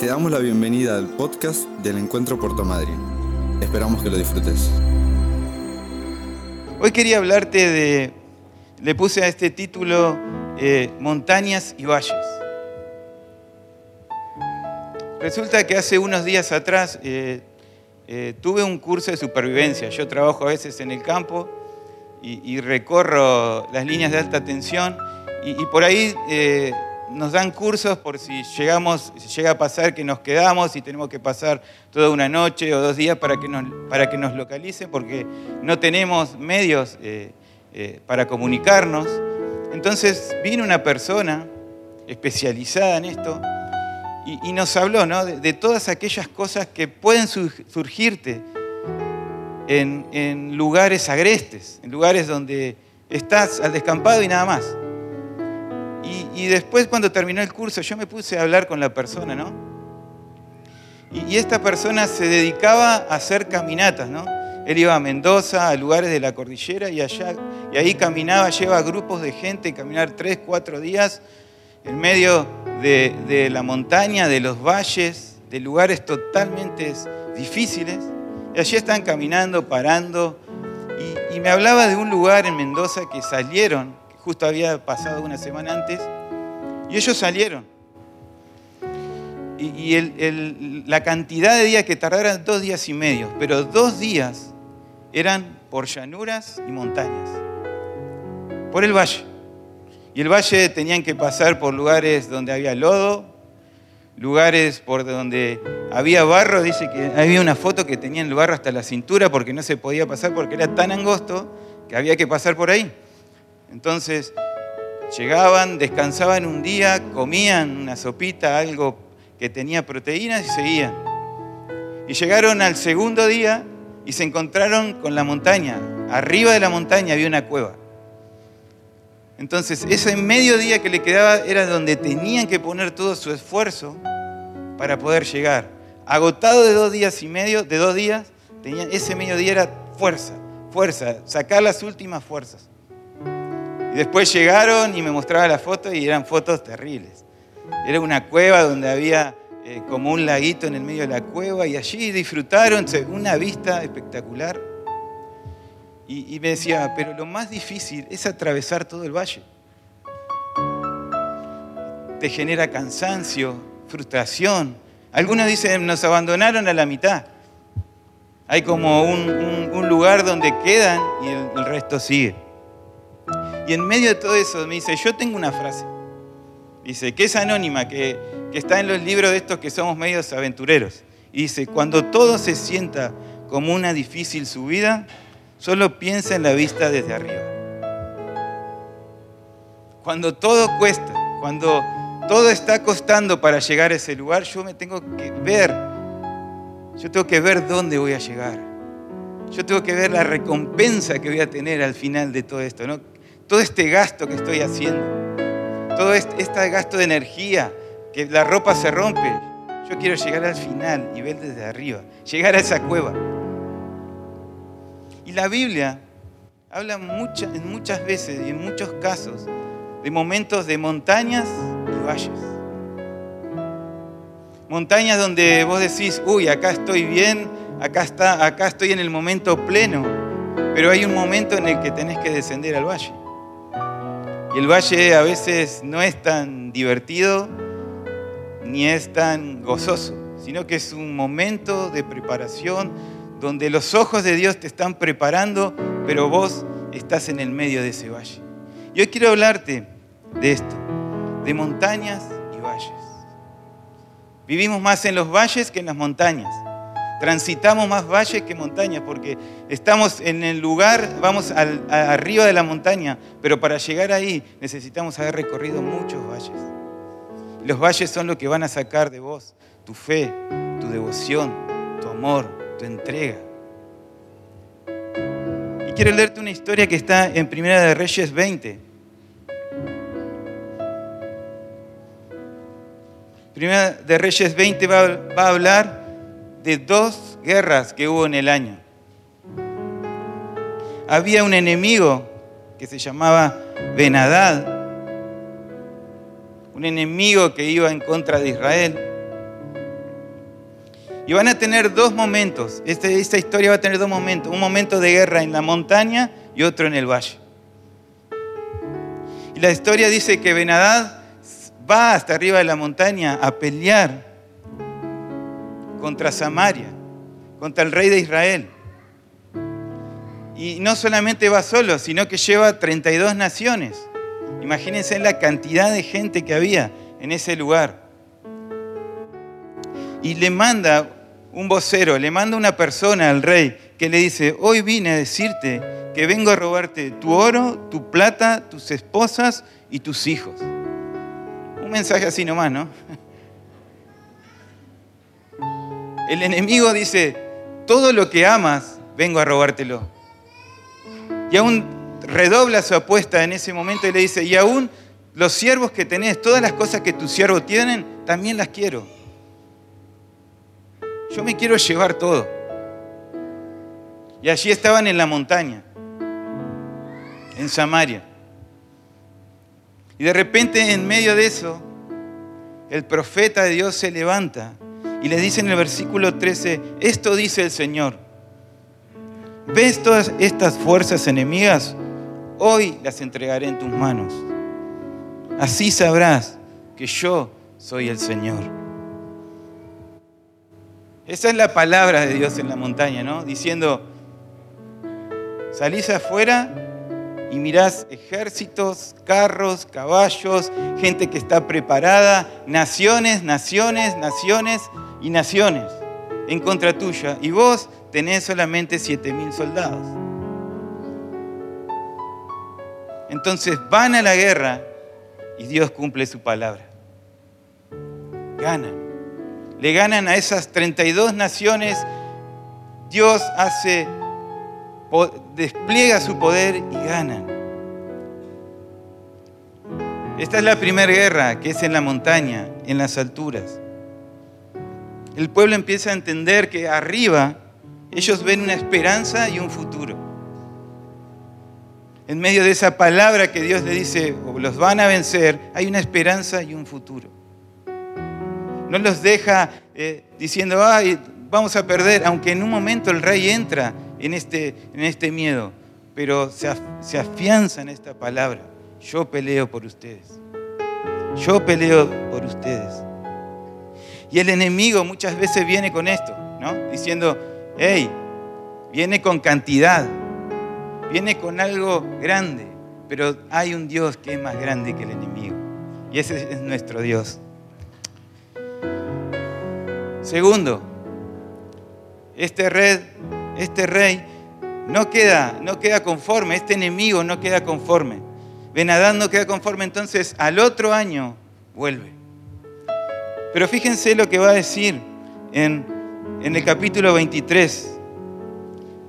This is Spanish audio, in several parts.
Te damos la bienvenida al podcast del Encuentro Puerto Madryn. Esperamos que lo disfrutes. Hoy quería hablarte de, le puse a este título eh, Montañas y Valles. Resulta que hace unos días atrás eh, eh, tuve un curso de supervivencia. Yo trabajo a veces en el campo y, recorro las líneas de alta tensión y, por ahí nos dan cursos por si llegamos, llega a pasar que nos quedamos y tenemos que pasar toda una noche o dos días para que nos, para que nos localicen, porque no tenemos medios eh, eh, para comunicarnos. Entonces vino una persona especializada en esto y, nos habló de, todas aquellas cosas que pueden surgirte en, en lugares agrestes, en lugares donde estás al descampado y nada más. Y, después cuando terminó el curso yo me puse a hablar con la persona, ¿no? Y, esta persona se dedicaba a hacer caminatas, ¿no? Él iba a Mendoza, a lugares de la cordillera y allá, y ahí caminaba, lleva grupos de gente, caminar tres, cuatro días en medio de, la montaña, de los valles, de lugares totalmente difíciles. Y allí están caminando, parando. Y, me hablaba de un lugar en Mendoza que salieron justo había pasado una semana antes, y ellos salieron. Y, la cantidad de días que tardaron, dos días y medio, pero dos días eran por llanuras y montañas, por el valle. Y el valle tenían que pasar por lugares donde había lodo, lugares por donde había barro. Dice que había una foto que tenía el barro hasta la cintura porque no se podía pasar porque era tan angosto que había que pasar por ahí. Entonces llegaban, descansaban un día, comían una sopita, algo que tenía proteínas y seguían. Y llegaron al segundo día y se encontraron con la montaña. Arriba de la montaña había una cueva. Entonces, ese mediodía que le quedaba era donde tenían que poner todo su esfuerzo para poder llegar. Agotado de dos días y medio, de dos días, ese mediodía era fuerza, fuerza, sacar las últimas fuerzas. Y después llegaron y me mostraban las fotos y eran fotos terribles. Era una cueva donde había eh, como un laguito en el medio de la cueva y allí disfrutaron una vista espectacular. Y, y me decía, pero lo más difícil es atravesar todo el valle. Te genera cansancio, frustración. Algunos dicen, nos abandonaron a la mitad. Hay como un, lugar donde quedan y el resto sigue. Y en medio de todo eso me dice, yo tengo una frase. Dice, que es anónima, que, está en los libros de estos que somos medios aventureros. Y dice, cuando todo se sienta como una difícil subida, solo piensa en la vista desde arriba. Cuando todo cuesta, cuando todo está costando para llegar a ese lugar, yo me tengo que ver, yo tengo que ver dónde voy a llegar. Yo tengo que ver la recompensa que voy a tener al final de todo esto. ¿no? Todo este gasto que estoy haciendo, todo este, gasto de energía, que la ropa se rompe, yo quiero llegar al final y ver desde arriba, llegar a esa cueva. Y la Biblia habla muchas veces y en muchos casos de momentos de montañas y valles. Montañas donde vos decís, uy, acá estoy bien, acá, está, acá estoy en el momento pleno, pero hay un momento en el que tenés que descender al valle. Y el valle a veces no es tan divertido ni es tan gozoso, sino que es un momento de preparación donde los ojos de Dios te están preparando, pero vos estás en el medio de ese valle. Y hoy quiero hablarte de esto, de montañas y valles. Vivimos más en los valles que en las montañas. Transitamos más valles que montañas porque estamos en el lugar, vamos arriba de la montaña, pero para llegar ahí necesitamos haber recorrido muchos valles. Los valles son lo que van a sacar de vos tu fe, tu devoción, tu amor, tu entrega. Y quiero leerte una historia que está en Primera de Reyes 20. Primera de Reyes 20 va, va a hablar de dos guerras que hubo en el año. Había un enemigo que se llamaba Benadad, un enemigo que iba en contra de Israel. Y van a tener dos momentos. Este, esta, historia va a tener dos momentos. Un momento de guerra en la montaña y otro en el valle. Y la historia dice que Benadad va hasta arriba de la montaña a pelear contra Samaria, contra el rey de Israel. Y no solamente va solo, sino que lleva 32 naciones. Imagínense la cantidad de gente que había en ese lugar. Y le manda un vocero, le manda una persona al rey que le dice, hoy vine a decirte que vengo a robarte tu oro, tu plata, tus esposas y tus hijos. Un mensaje así nomás, ¿no? El enemigo dice, todo lo que amas, vengo a robártelo. Y aún redobla su apuesta en ese momento y le dice, y aún los siervos que tenés, todas las cosas que tus siervos tienen, también las quiero. Yo me quiero llevar todo. Y allí estaban en la montaña, en Samaria. Y de repente en medio de eso, el profeta de Dios se levanta y le dice en el versículo 13, esto dice el Señor, ¿ves todas estas fuerzas enemigas? Hoy las entregaré en tus manos. Así sabrás que yo soy el Señor. Esa es la palabra de Dios en la montaña, ¿no? Diciendo, salís afuera y mirás ejércitos, carros, caballos, gente que está preparada, naciones, naciones, naciones y naciones en contra tuya. Y vos tenés solamente siete mil soldados. Entonces van a la guerra y Dios cumple su palabra. Ganan le ganan a esas 32 naciones, Dios hace, despliega su poder y ganan. Esta es la primera guerra que es en la montaña, en las alturas. El pueblo empieza a entender que arriba ellos ven una esperanza y un futuro. En medio de esa palabra que Dios le dice, los van a vencer, hay una esperanza y un futuro no los deja eh, diciendo, vamos a perder, aunque en un momento el rey entra en este, este miedo, pero se afianza en esta palabra, yo peleo por ustedes, yo peleo por ustedes. Y el enemigo muchas veces viene con esto, ¿no? Diciendo, hey, viene con cantidad, viene con algo grande, pero hay un Dios que es más grande que el enemigo. Y ese es nuestro Dios. Segundo, este rey, este rey no queda, no queda conforme, este enemigo no queda conforme. Benadán no queda conforme, entonces al otro año vuelve. Pero fíjense lo que va a decir en, en el capítulo 23,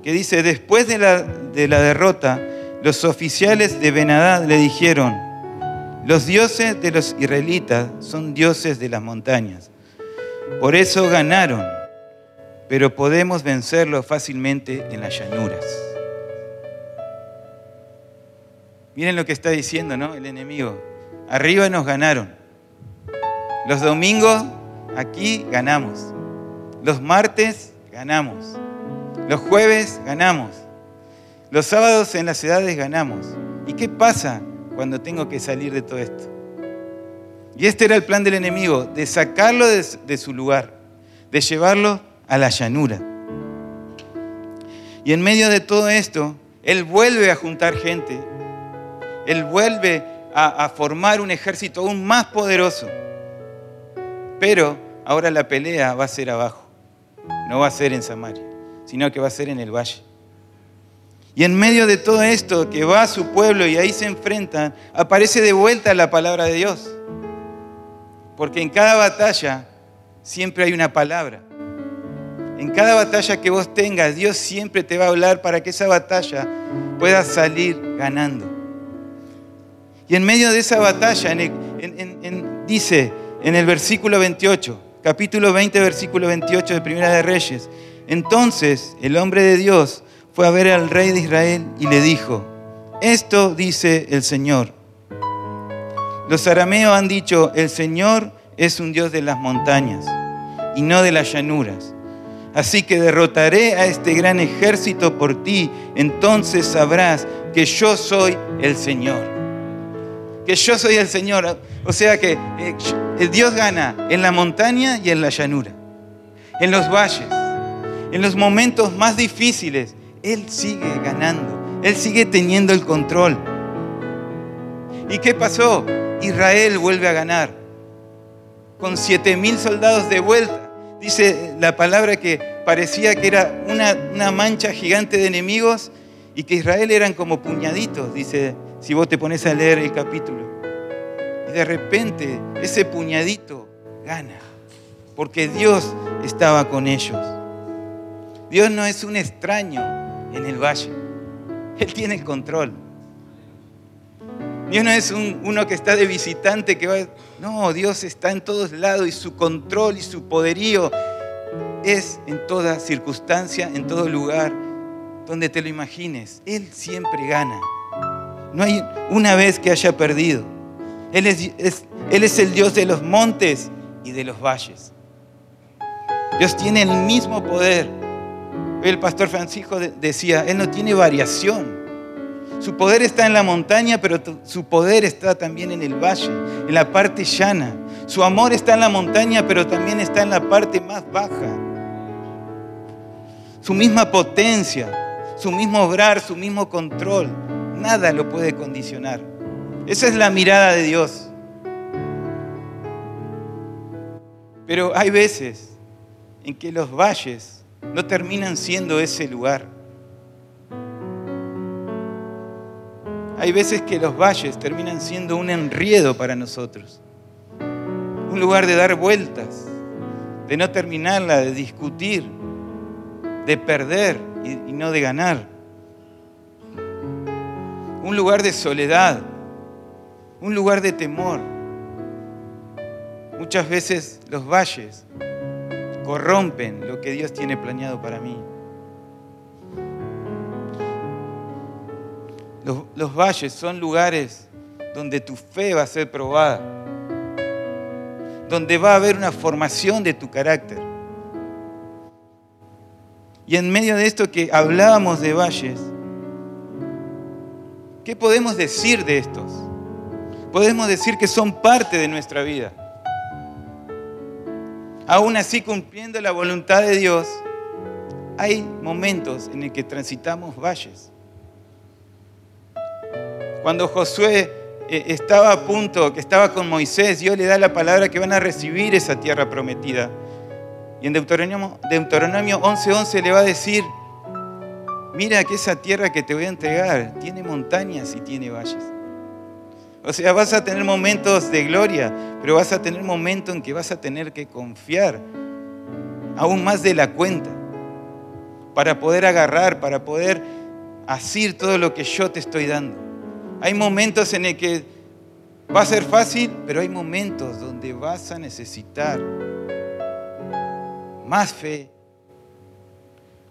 que dice, después de la, de la derrota, los oficiales de Benadad le dijeron, los dioses de los israelitas son dioses de las montañas por eso ganaron, pero podemos vencerlo fácilmente en las llanuras. Miren lo que está diciendo, ¿no? El enemigo. Arriba nos ganaron. Los domingos aquí ganamos. Los martes ganamos. Los jueves ganamos. Los sábados en las ciudades ganamos. ¿Y qué pasa cuando tengo que salir de todo esto? Y este era el plan del enemigo, de sacarlo de, su lugar, de llevarlo a la llanura. Y en medio de todo esto, Él vuelve a juntar gente, Él vuelve a, a formar un ejército aún más poderoso. Pero ahora la pelea va a ser abajo, no va a ser en Samaria, sino que va a ser en el valle. Y en medio de todo esto que va a su pueblo y ahí se enfrentan, aparece de vuelta la palabra de Dios. Porque en cada batalla siempre hay una palabra. En cada batalla que vos tengas, Dios siempre te va a hablar para que esa batalla pueda salir ganando. Y en medio de esa batalla, dice en el versículo 28, capítulo 20, versículo 28 de Primera de Reyes, entonces el hombre de Dios fue a ver al rey de Israel y le dijo, esto dice el Señor los arameos han dicho, el Señor es un Dios de las montañas y no de las llanuras. Así que derrotaré a este gran ejército por ti. Entonces sabrás que yo soy el Señor. Que yo soy el Señor. O sea que eh, Dios gana en la montaña y en la llanura. En los valles. En los momentos más difíciles. Él sigue ganando. Él sigue teniendo el control. ¿Y qué pasó? Israel vuelve a ganar. Con siete mil soldados de vuelta dice la palabra que parecía que era una, mancha gigante de enemigos y que Israel eran como puñaditos, dice, si vos te pones a leer el capítulo. De repente ese puñadito gana, porque Dios estaba con ellos. Dios no es un extraño en el valle, Él tiene el control. Dios no es uno que está de visitante que va... No, Dios está en todos lados y su control y su poderío es en toda circunstancia, en todo lugar donde te lo imagines. Él siempre gana. No hay una vez que haya perdido. Él es, el Dios de los montes y de los valles. Dios tiene el mismo poder. El pastor Francisco decía, Él no tiene variación. Su poder está en la montaña, pero su poder está también en el valle, en la parte llana. Su amor está en la montaña, pero también está en la parte más baja. Su misma potencia, su mismo obrar, su mismo control, nada lo puede condicionar. Esa es la mirada de Dios. Pero hay veces en que los valles no terminan siendo ese lugar. Hay veces que los valles terminan siendo un enriedo para nosotros, un lugar de dar vueltas, de no terminarla, de discutir, de perder y, no de ganar. Un lugar de soledad, un lugar de temor. Muchas veces los valles corrompen lo que Dios tiene planeado para mí. Los, valles son lugares donde tu fe va a ser probada, donde va a haber una formación de tu carácter. Y en medio de esto que hablábamos de valles, ¿qué podemos decir de estos? Podemos decir que son parte de nuestra vida. Aún así, cumpliendo la voluntad de Dios, hay momentos en los que transitamos valles. Cuando Josué eh, estaba a punto, que estaba con Moisés, Dios le da la palabra que van a recibir esa tierra prometida. Y en Deuteronomio, Deuteronomio 11:11 le va a decir, mira que esa tierra que te voy a entregar tiene montañas y tiene valles. O sea, vas a tener momentos de gloria, pero vas a tener momentos en que vas a tener que confiar aún más de la cuenta para poder agarrar, para poder asir todo lo que yo te estoy dando. Hay momentos en el que va a ser fácil, pero hay momentos donde vas a necesitar más fe.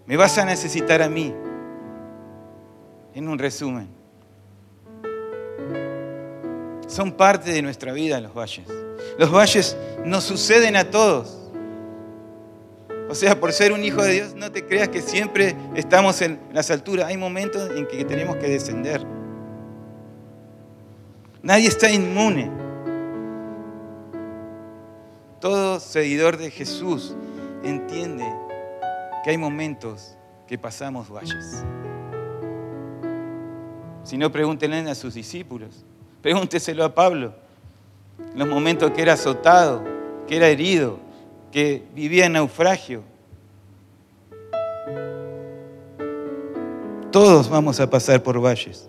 Me vas a necesitar a mí. En un resumen. Son parte de nuestra vida los valles. Los valles nos suceden a todos. O sea, por ser un hijo de Dios, no te creas que siempre estamos en las alturas. Hay momentos en que tenemos que descender. Nadie está inmune. Todo seguidor de Jesús entiende que hay momentos que pasamos valles. Si no, pregúntenle a sus discípulos. Pregúnteselo a Pablo. Los momentos que era azotado, que era herido, que vivía en naufragio. Todos vamos a pasar por valles.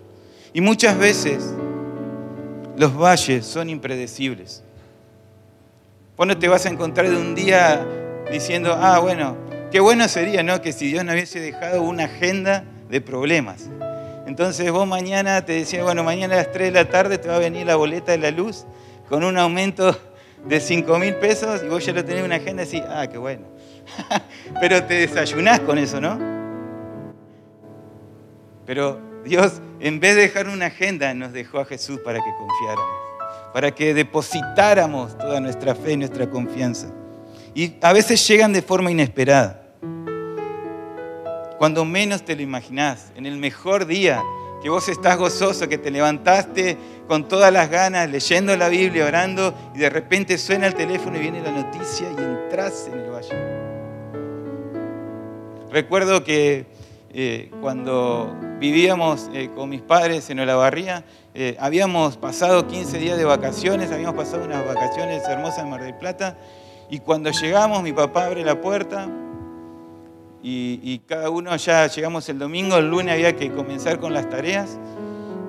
Y muchas veces los valles son impredecibles. Vos no te vas a encontrar de un día diciendo, ah, bueno, qué bueno sería, ¿no? Que si Dios no hubiese dejado una agenda de problemas. Entonces vos mañana te decías, bueno, mañana a las 3 de la tarde te va a venir la boleta de la luz con un aumento de 5 mil pesos y vos ya lo tenés una agenda y decís, ah, qué bueno. Pero te desayunás con eso, ¿no? Pero Dios, en vez de dejar una agenda, nos dejó a Jesús para que confiáramos, para que depositáramos toda nuestra fe y nuestra confianza. Y a veces llegan de forma inesperada. Cuando menos te lo imaginás, en el mejor día, que vos estás gozoso, que te levantaste con todas las ganas, leyendo la Biblia, orando, y de repente suena el teléfono y viene la noticia y entras en el valle. Recuerdo que eh, cuando vivíamos eh, con mis padres en Olavarría, eh, habíamos pasado 15 días de vacaciones, habíamos pasado unas vacaciones hermosas en Mar del Plata, y cuando llegamos mi papá abre la puerta y, cada uno ya llegamos el domingo, el lunes había que comenzar con las tareas.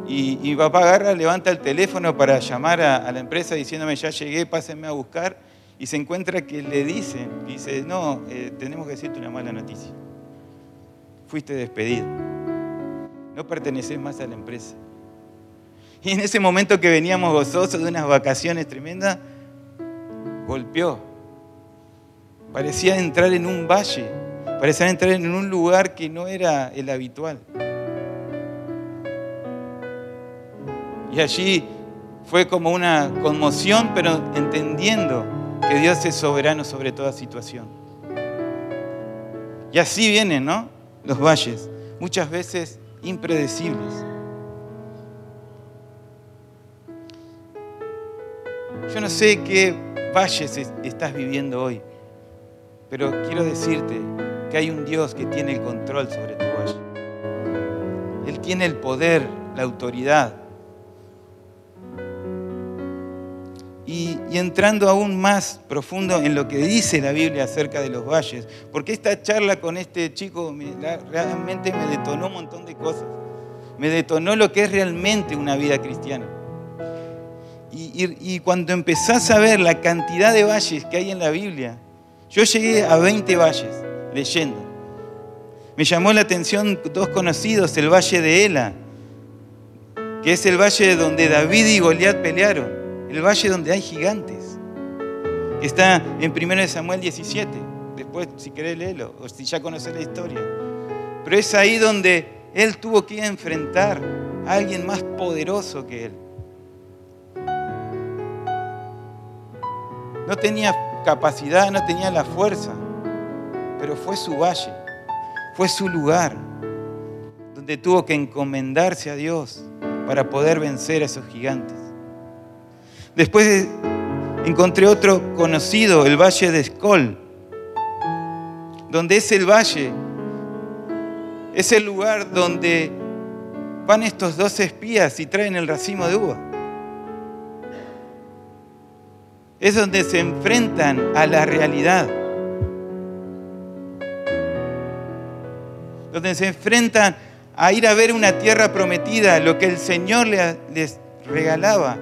Y, papá agarra, levanta el teléfono para llamar a, la empresa diciéndome, ya llegué, pásenme a buscar. Y se encuentra que le dicen, dice, no, eh, tenemos que decirte una mala noticia. Fuiste despedido. No perteneces más a la empresa. Y en ese momento que veníamos gozosos de unas vacaciones tremendas, golpeó. Parecía entrar en un valle Parecían entrar en un lugar que no era el habitual. Y allí fue como una conmoción, pero entendiendo que Dios es soberano sobre toda situación. Y así vienen, ¿no? Los valles, muchas veces impredecibles. Yo no sé qué valles estás viviendo hoy, pero quiero decirte hay un Dios que tiene el control sobre tu valle. Él tiene el poder, la autoridad. Y, entrando aún más profundo en lo que dice la Biblia acerca de los valles, porque esta charla con este chico realmente me detonó un montón de cosas. Me detonó lo que es realmente una vida cristiana. Y, y, cuando empezás a ver la cantidad de valles que hay en la Biblia, yo llegué a 20 valles leyendo. Me llamó la atención dos conocidos, el Valle de Ela, que es el valle donde David y Goliat pelearon, el valle donde hay gigantes, que está en 1 Samuel 17. Después, si querés leerlo, o si ya conoces la historia. Pero es ahí donde él tuvo que enfrentar a alguien más poderoso que él. No tenía capacidad, no tenía la fuerza pero fue su valle, fue su lugar donde tuvo que encomendarse a Dios para poder vencer a esos gigantes. Después encontré otro conocido, el Valle de Escol, donde es el valle, es el lugar donde van estos dos espías y traen el racimo de uva. Es donde se enfrentan a la realidad. Donde se enfrentan a ir a ver una tierra prometida, lo que el Señor les regalaba.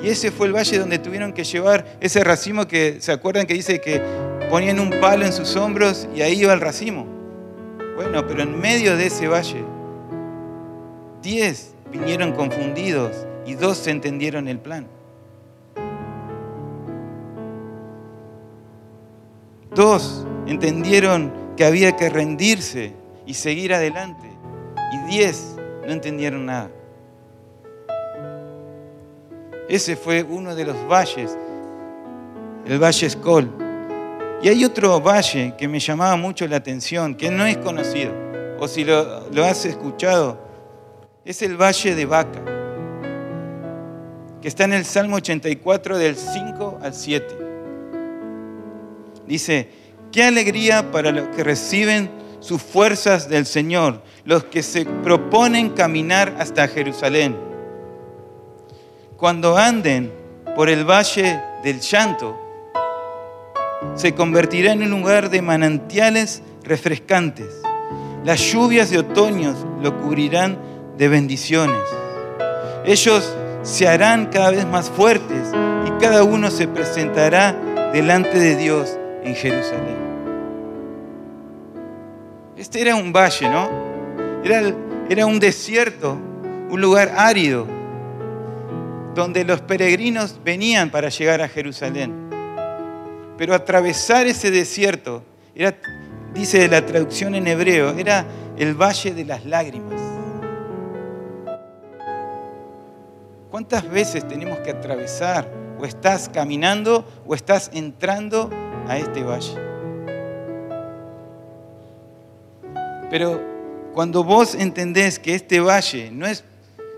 Y ese fue el valle donde tuvieron que llevar ese racimo que, ¿se acuerdan que dice que ponían un palo en sus hombros y ahí iba el racimo? Bueno, pero en medio de ese valle, diez vinieron confundidos y dos entendieron el plan. Dos entendieron que había que rendirse y seguir adelante. Y diez no entendieron nada. Ese fue uno de los valles, el Valle Escol. Y hay otro valle que me llamaba mucho la atención, que no es conocido, o si lo, lo has escuchado, es el Valle de Vaca, que está en el Salmo 84 del 5 al 7. Dice, qué alegría para los que reciben sus fuerzas del Señor, los que se proponen caminar hasta Jerusalén. Cuando anden por el valle del llanto, se convertirá en un lugar de manantiales refrescantes. Las lluvias de otoño lo cubrirán de bendiciones. Ellos se harán cada vez más fuertes y cada uno se presentará delante de Dios en Jerusalén. Este era un valle, ¿no? Era, era un desierto, un lugar árido, donde los peregrinos venían para llegar a Jerusalén. Pero atravesar ese desierto, era, dice la traducción en hebreo, era el valle de las lágrimas. ¿Cuántas veces tenemos que atravesar? O estás caminando o estás entrando a este valle. Pero Cuando vos entendés que este valle no es,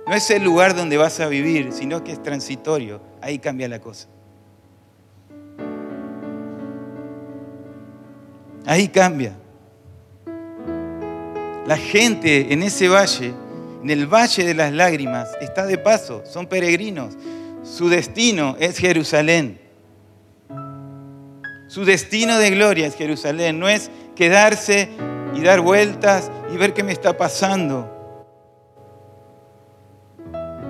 no es el lugar donde vas a vivir, sino que es transitorio, ahí cambia la cosa. Ahí cambia. La gente en ese valle, en el valle de las lágrimas, está de paso, son peregrinos. Su destino es Jerusalén. Su destino de gloria es Jerusalén, no es quedarse y dar vueltas y ver qué me está pasando,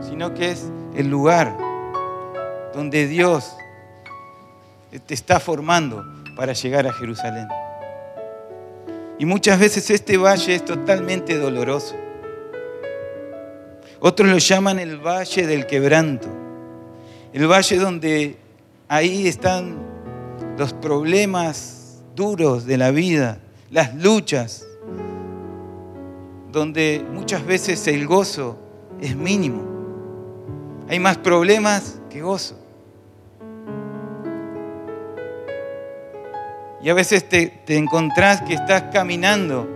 sino que es el lugar donde Dios te está formando para llegar a Jerusalén. Y muchas veces este valle es totalmente doloroso. Otros lo llaman el valle del quebranto. El valle donde ahí están los problemas duros de la vida, las luchas, donde muchas veces el gozo es mínimo. Hay más problemas que gozo. Y a veces te, encontrás que estás caminando,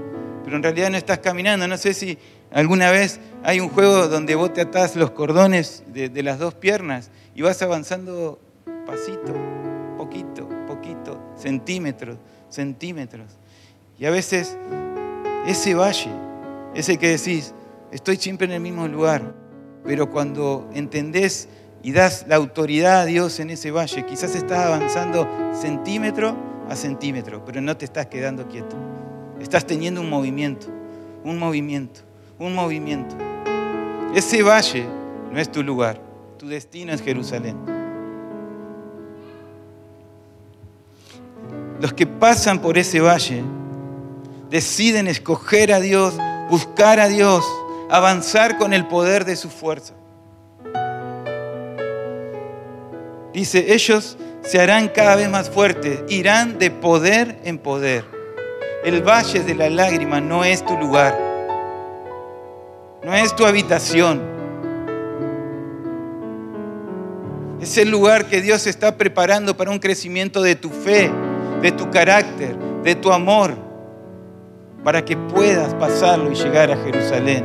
pero en realidad no estás caminando. No sé si alguna vez hay un juego donde vos te atás los cordones de, las dos piernas y vas avanzando pasito, poquito, poquito, centímetros, centímetros. Y a veces ese valle, ese que decís, estoy siempre en el mismo lugar, pero cuando entendés y das la autoridad a Dios en ese valle, quizás estás avanzando centímetro a centímetro, pero no te estás quedando quieto. Estás teniendo un movimiento, un movimiento, un movimiento. Ese valle no es tu lugar, tu destino es Jerusalén. Los que pasan por ese valle deciden escoger a Dios, buscar a Dios, avanzar con el poder de su fuerza. Dice, ellos se harán cada vez más fuertes, irán de poder en poder. El valle de la lágrima no es tu lugar, no es tu habitación. Es el lugar que Dios está preparando para un crecimiento de tu fe, de tu carácter, de tu amor, para que puedas pasarlo y llegar a Jerusalén,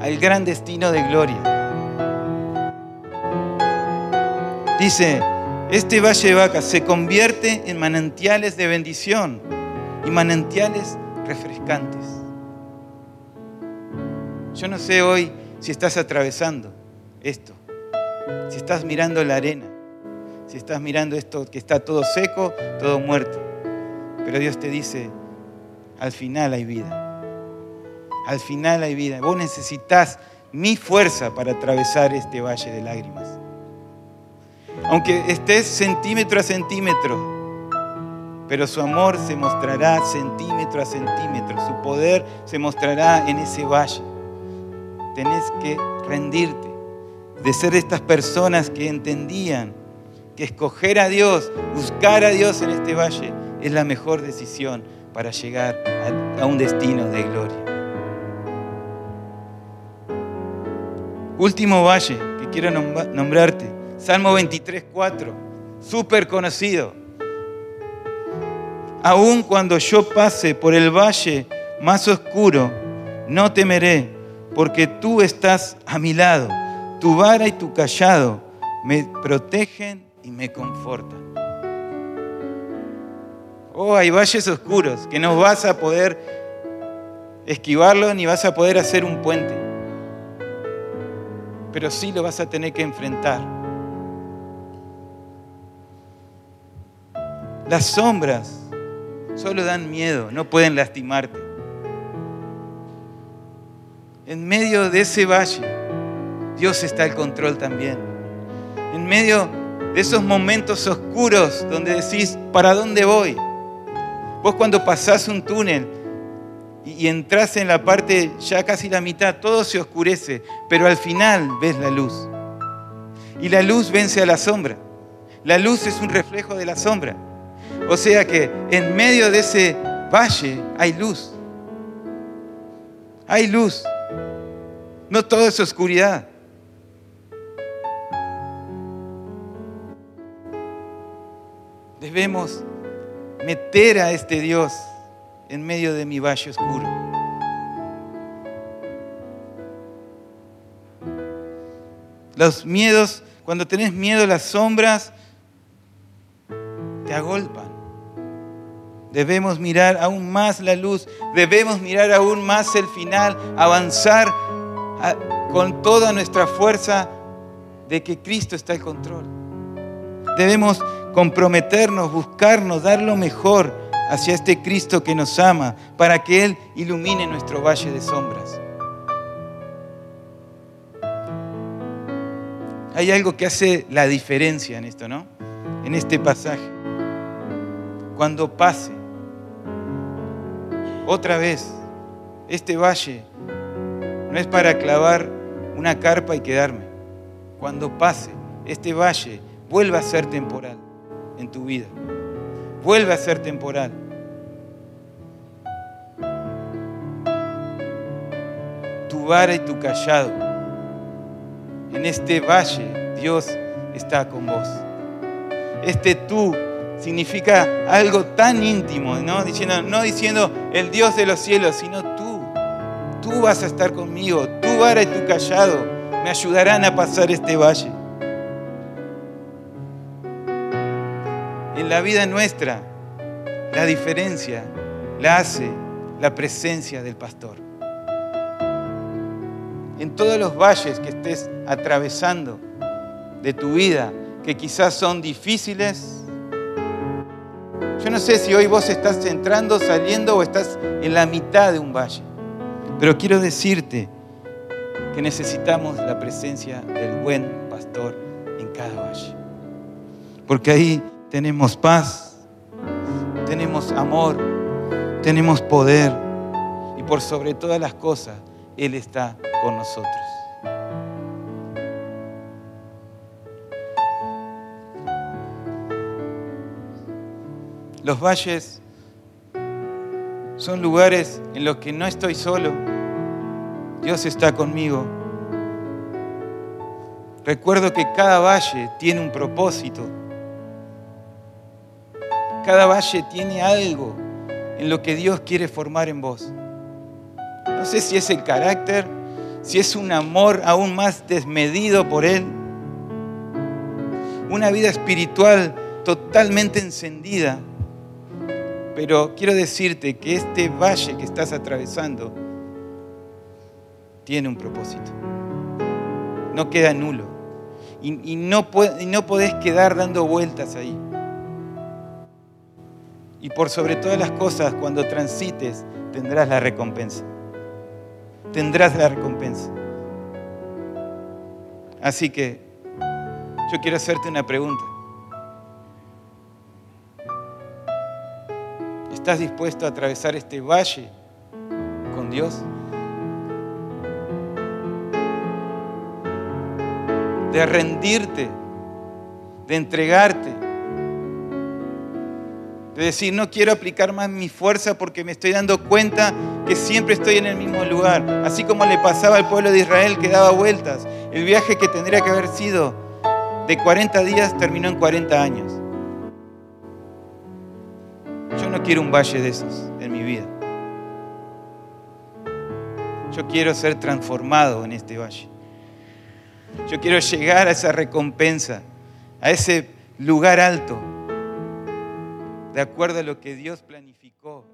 al gran destino de gloria. Dice, este valle de vacas se convierte en manantiales de bendición y manantiales refrescantes. Yo no sé hoy si estás atravesando esto, si estás mirando la arena, si estás mirando esto que está todo seco, todo muerto. Pero Dios te dice, al final hay vida. Al final hay vida. Vos necesitas mi fuerza para atravesar este valle de lágrimas aunque estés centímetro a centímetro, pero su amor se mostrará centímetro a centímetro, su poder se mostrará en ese valle. Tenés que rendirte, de ser estas personas que entendían que escoger a Dios, buscar a Dios en este valle, es la mejor decisión para llegar a, un destino de gloria. Último valle que quiero nombrarte Salmo 23, 4, súper conocido. Aun cuando yo pase por el valle más oscuro, no temeré, porque tú estás a mi lado. Tu vara y tu callado me protegen y me confortan. Oh, hay valles oscuros que no vas a poder esquivarlo ni vas a poder hacer un puente. Pero sí lo vas a tener que enfrentar Las sombras solo dan miedo, no pueden lastimarte. En medio de ese valle, Dios está al control también. En medio de esos momentos oscuros donde decís, ¿para dónde voy? Vos cuando pasás un túnel y, entras en la parte ya casi la mitad, todo se oscurece, pero al final ves la luz. Y la luz vence a la sombra. La luz es un reflejo de la sombra. O sea que en medio de ese valle hay luz. Hay luz. No todo es oscuridad. Debemos meter a este Dios en medio de mi valle oscuro. Los miedos, cuando tenés miedo, las sombras te agolpan. Debemos mirar aún más la luz, debemos mirar aún más el final, avanzar con toda nuestra fuerza de que Cristo está al control. Debemos comprometernos, buscarnos, dar lo mejor hacia este Cristo que nos ama, para que Él ilumine nuestro valle de sombras. Hay algo que hace la diferencia en esto, ¿no? En este pasaje. Cuando pase, otra vez, este valle no es para clavar una carpa y quedarme. Cuando pase, este valle vuelve a ser temporal en tu vida. Vuelve a ser temporal. Tu vara y tu callado. En este valle Dios está con vos. Este tú significa algo tan íntimo, ¿no? Diciendo, el Dios de los cielos, sino tú. Tú vas a estar conmigo, tu vara y tu callado me ayudarán a pasar este valle. En la vida nuestra, la diferencia la hace la presencia del pastor. En todos los valles que estés atravesando de tu vida, que quizás son difíciles, yo no sé si hoy vos estás entrando, saliendo o estás en la mitad de un valle, pero quiero decirte que necesitamos la presencia del buen pastor en cada valle. Porque ahí tenemos paz, tenemos amor, tenemos poder y por sobre todas las cosas, Él está con nosotros. Los valles son lugares en los que no estoy solo. Dios está conmigo. Recuerdo que cada valle tiene un propósito. Cada valle tiene algo en lo que Dios quiere formar en vos. No sé si es el carácter, si es un amor aún más desmedido por Él, una vida espiritual totalmente encendida pero quiero decirte que este valle que estás atravesando tiene un propósito. No queda nulo. Y, no, y no podés quedar dando vueltas ahí. Y por sobre todas las cosas, cuando transites, tendrás la recompensa. Tendrás la recompensa. Así que yo quiero hacerte una pregunta. ¿Estás dispuesto a atravesar este valle con Dios? De rendirte, de entregarte, de decir, no quiero aplicar más mi fuerza porque me estoy dando cuenta que siempre estoy en el mismo lugar. Así como le pasaba al pueblo de Israel que daba vueltas. El viaje que tendría que haber sido de 40 días terminó en 40 años no quiero un valle de esos en mi vida. Yo quiero ser transformado en este valle. Yo quiero llegar a esa recompensa, a ese lugar alto, de acuerdo a lo que Dios planificó.